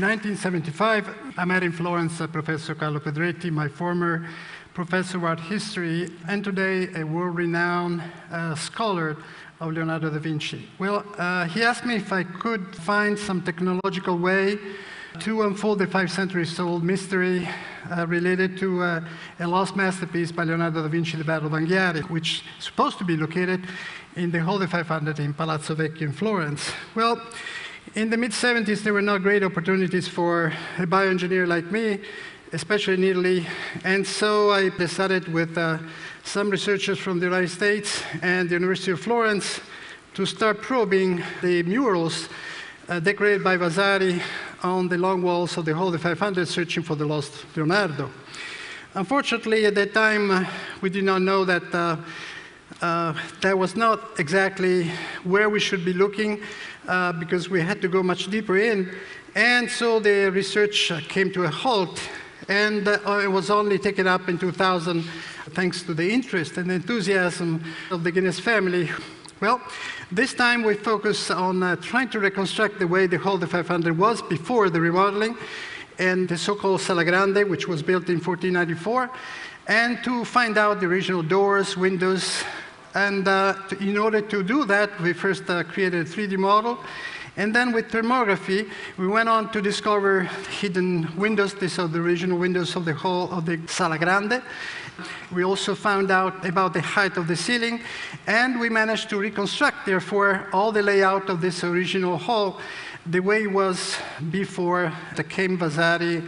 In 1975, I met in Florence uh, Professor Carlo Pedretti, my former professor of art history, and today a world-renowned uh, scholar of Leonardo da Vinci. Well, uh, he asked me if I could find some technological way to unfold the five centuries old mystery uh, related to uh, a lost masterpiece by Leonardo da Vinci, the Battle of Anghiari, which is supposed to be located in the Hall 500 in Palazzo Vecchio in Florence. Well, in the mid 70s, there were not great opportunities for a bioengineer like me, especially in Italy. And so I decided with uh, some researchers from the United States and the University of Florence to start probing the murals uh, decorated by Vasari on the long walls of the Hall of 500, searching for the lost Leonardo. Unfortunately, at that time, uh, we did not know that uh, that was not exactly where we should be looking uh, because we had to go much deeper in. And so the research came to a halt, and uh, it was only taken up in 2000 thanks to the interest and enthusiasm of the Guinness family. Well, this time we focus on uh, trying to reconstruct the way the Hall 500 was before the remodeling and the so-called Sala Grande, which was built in 1494, and to find out the original doors, windows, and uh, in order to do that, we first uh, created a 3D model. And then with thermography, we went on to discover hidden windows. These are the original windows of the hall of the Sala Grande. We also found out about the height of the ceiling, and we managed to reconstruct, therefore, all the layout of this original hall the way it was before the came Vasari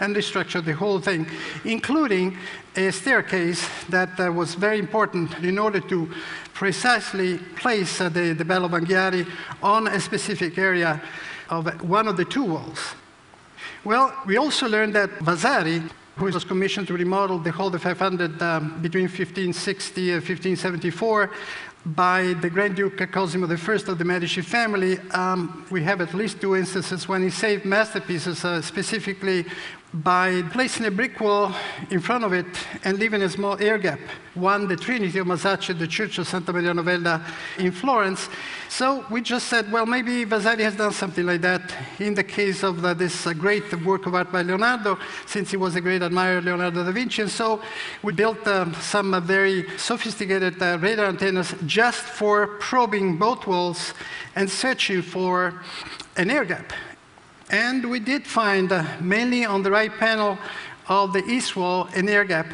and restructured the whole thing, including a staircase that uh, was very important in order to precisely place uh, the, the Battle of Anghiari on a specific area of one of the two walls. Well, we also learned that Vasari, who was commissioned to remodel the Hall of 500 um, between 1560 and 1574, by the Grand Duke Cosimo I of the Medici family, um, we have at least two instances when he saved masterpieces, uh, specifically by placing a brick wall in front of it and leaving a small air gap. One, the Trinity of Masaccio, the Church of Santa Maria Novella in Florence. So we just said, well, maybe Vasari has done something like that in the case of uh, this uh, great work of art by Leonardo, since he was a great admirer of Leonardo da Vinci. And so we built um, some uh, very sophisticated uh, radar antennas just for probing both walls and searching for an air gap. And we did find, uh, mainly on the right panel of the east wall, an air gap.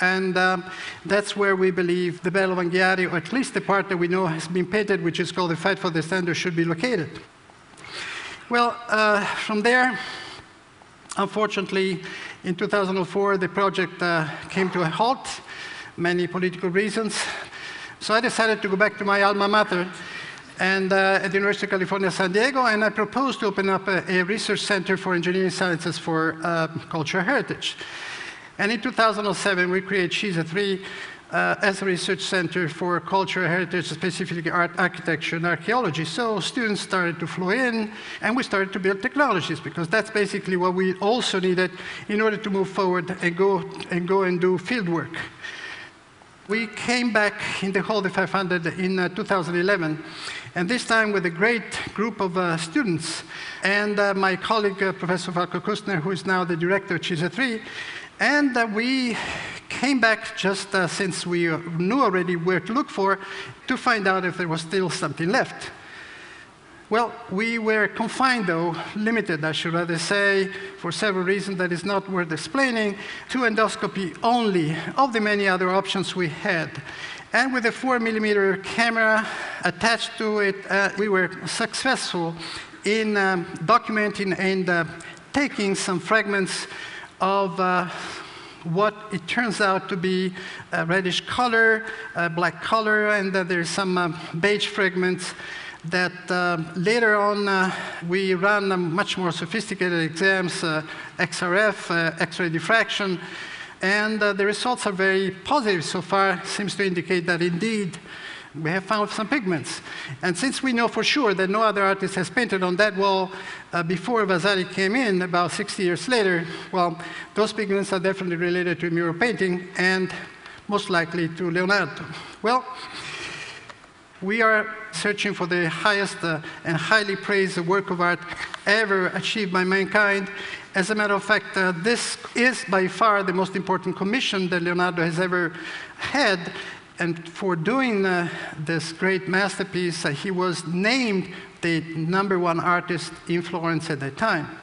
And um, that's where we believe the Battle of Anghiari, or at least the part that we know has been painted, which is called the Fight for the Standard, should be located. Well, uh, from there, unfortunately, in 2004, the project uh, came to a halt, many political reasons. So I decided to go back to my alma mater and uh, at the University of California, San Diego, and I proposed to open up a, a research center for engineering sciences for uh, cultural heritage. And in 2007, we created CISA 3 uh, as a research center for cultural heritage, specifically art, architecture, and archaeology. So students started to flow in, and we started to build technologies, because that's basically what we also needed in order to move forward and go and, go and do field work. We came back in the Hall 500 in uh, 2011, and this time with a great group of uh, students and uh, my colleague, uh, Professor Falko Kuester, who is now the director of CISA 3. And uh, we came back just uh, since we knew already where to look for to find out if there was still something left. Well, we were confined, though, limited, I should rather say, for several reasons that is not worth explaining, to endoscopy only of the many other options we had. And with a four millimeter camera attached to it, uh, we were successful in um, documenting and uh, taking some fragments of uh, what it turns out to be a reddish color, a black color, and there's some uh, beige fragments that uh, later on uh, we ran much more sophisticated exams, uh, XRF, uh, X-ray diffraction, and uh, the results are very positive so far, seems to indicate that indeed we have found some pigments. And since we know for sure that no other artist has painted on that wall uh, before Vasari came in, about 60 years later, well, those pigments are definitely related to mural painting and most likely to Leonardo. Well, We are searching for the highest uh, and highly praised work of art ever achieved by mankind. As a matter of fact, uh, this is by far the most important commission that Leonardo has ever had. And for doing uh, this great masterpiece, uh, he was named the number one artist in Florence at that time.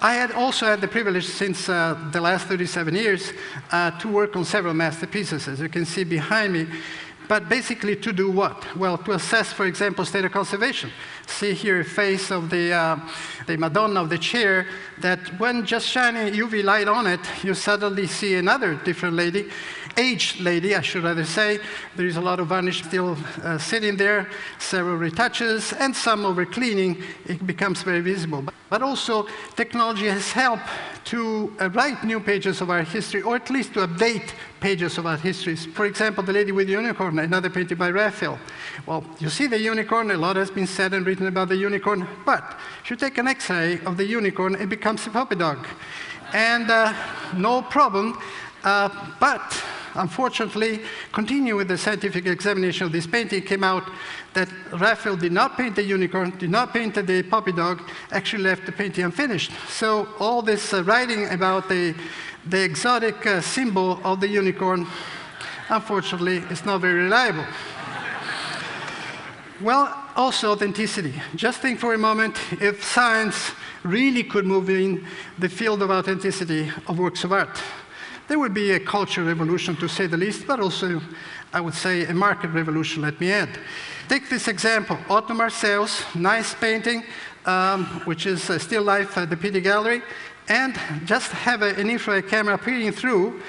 I had also had the privilege since uh, the last 37 years uh, to work on several masterpieces, as you can see behind me. But basically to do what? Well, to assess, for example, state of conservation. See here a face of the, uh, the Madonna of the chair that when just shining UV light on it, you suddenly see another different lady aged lady, I should rather say. There is a lot of varnish still uh, sitting there, several retouches, and some over cleaning. It becomes very visible. But also, technology has helped to uh, write new pages of our history, or at least to update pages of our histories. For example, The Lady with the Unicorn, another painting by Raphael. Well, you see the unicorn, a lot has been said and written about the unicorn, but if you take an x-ray of the unicorn, it becomes a puppy dog. And uh, no problem, uh, but Unfortunately, continuing with the scientific examination of this painting, came out that Raphael did not paint the unicorn, did not paint the puppy dog, actually left the painting unfinished. So all this uh, writing about the, the exotic uh, symbol of the unicorn, unfortunately, is not very reliable. well, also authenticity. Just think for a moment if science really could move in the field of authenticity of works of art. There would be a cultural revolution, to say the least, but also, I would say, a market revolution, let me add. Take this example, Otto Marseus, nice painting, um, which is uh, still life at the Pitti Gallery, and just have a, an infrared camera peering through,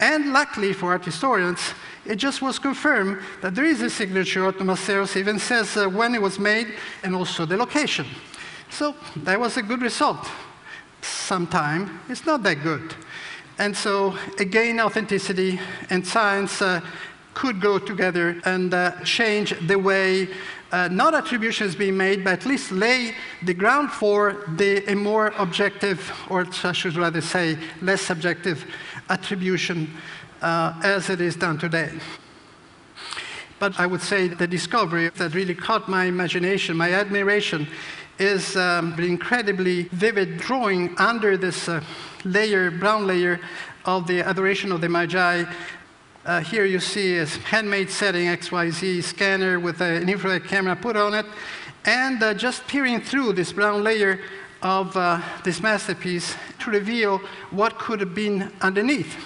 and luckily for art historians, it just was confirmed that there is a signature. Otto Marseus even says uh, when it was made and also the location. So that was a good result. Sometime it's not that good. And so, again, authenticity and science uh, could go together and uh, change the way uh, not attributions being made, but at least lay the ground for the, a more objective, or I should rather say, less subjective attribution uh, as it is done today. But I would say the discovery that really caught my imagination, my admiration, is um, the incredibly vivid drawing under this uh, layer, brown layer of the adoration of the Magi. Uh, here you see a handmade setting XYZ scanner with an infrared camera put on it, and uh, just peering through this brown layer of uh, this masterpiece to reveal what could have been underneath.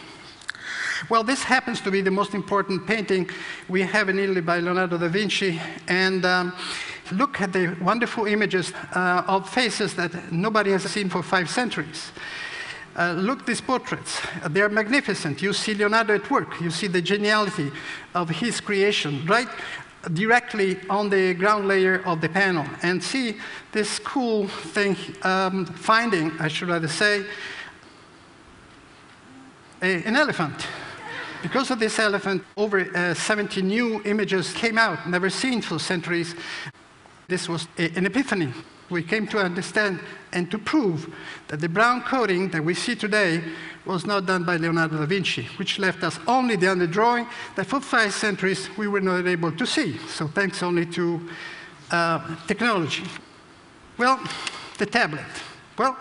Well, this happens to be the most important painting we have in Italy by Leonardo da Vinci, and um, look at the wonderful images uh, of faces that nobody has seen for five centuries. Uh, look these portraits. They are magnificent. You see Leonardo at work. You see the geniality of his creation right directly on the ground layer of the panel. And see this cool thing, um, finding, I should rather say, a, an elephant. Because of this elephant, over uh, 70 new images came out, never seen for centuries. This was a, an epiphany we came to understand and to prove that the brown coating that we see today was not done by Leonardo da Vinci, which left us only the underdrawing that for five centuries we were not able to see. So thanks only to uh, technology. Well, the tablet. Well,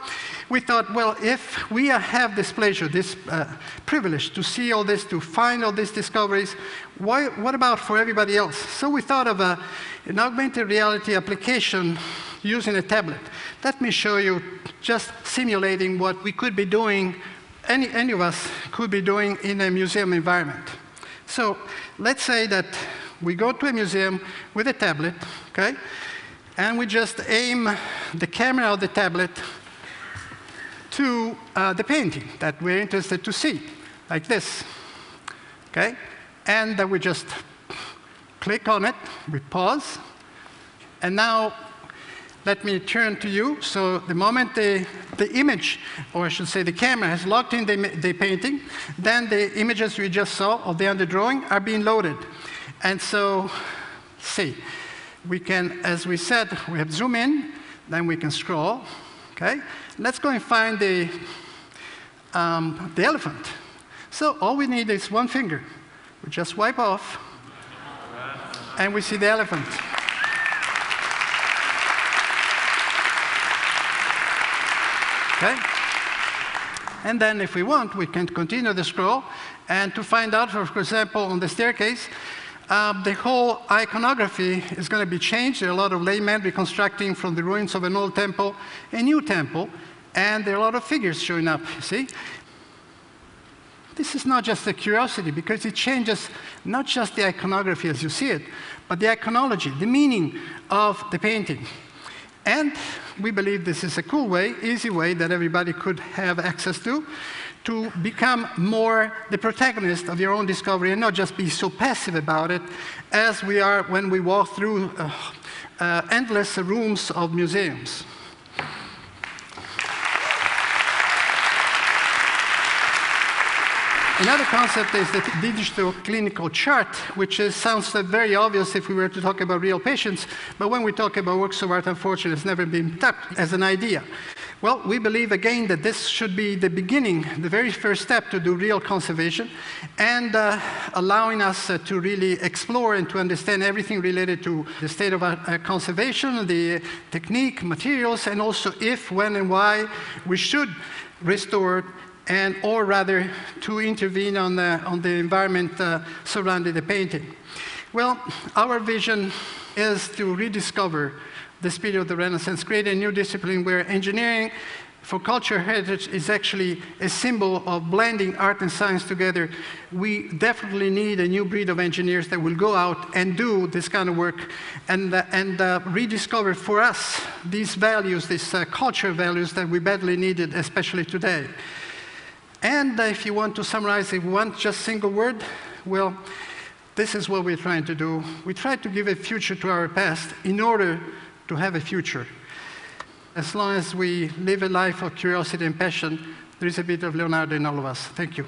we thought, well, if we have this pleasure, this uh, privilege to see all this, to find all these discoveries, why, what about for everybody else? So we thought of a, an augmented reality application using a tablet. Let me show you just simulating what we could be doing, any, any of us could be doing in a museum environment. So let's say that we go to a museum with a tablet, okay? And we just aim the camera of the tablet to uh, the painting that we're interested to see, like this, okay? And then we just click on it, we pause, and now let me turn to you. So the moment the, the image, or I should say the camera, has locked in the, the painting, then the images we just saw of the underdrawing are being loaded. And so, see, we can, as we said, we have zoom in, then we can scroll, okay? Let's go and find the, um, the elephant. So all we need is one finger. We just wipe off. and we see the elephant. Okay? And then if we want, we can continue the scroll and to find out, for example, on the staircase, uh, the whole iconography is going to be changed. There are a lot of laymen reconstructing from the ruins of an old temple a new temple, and there are a lot of figures showing up, you see? This is not just a curiosity because it changes not just the iconography as you see it, but the iconology, the meaning of the painting. And we believe this is a cool way, easy way that everybody could have access to, to become more the protagonist of your own discovery and not just be so passive about it as we are when we walk through uh, uh, endless rooms of museums. Another concept is the digital clinical chart, which is, sounds very obvious if we were to talk about real patients, but when we talk about works of art, unfortunately, it's never been tapped as an idea. Well, we believe again that this should be the beginning, the very first step to do real conservation, and uh, allowing us uh, to really explore and to understand everything related to the state of uh, conservation, the technique, materials, and also if, when, and why we should restore and or rather to intervene on the, on the environment uh, surrounding the painting. Well, our vision is to rediscover the spirit of the Renaissance, create a new discipline where engineering for cultural heritage is actually a symbol of blending art and science together. We definitely need a new breed of engineers that will go out and do this kind of work and, uh, and uh, rediscover for us these values, these uh, cultural values that we badly needed, especially today. And if you want to summarize in one just single word, well, this is what we're trying to do. We try to give a future to our past in order to have a future. As long as we live a life of curiosity and passion, there is a bit of Leonardo in all of us. Thank you.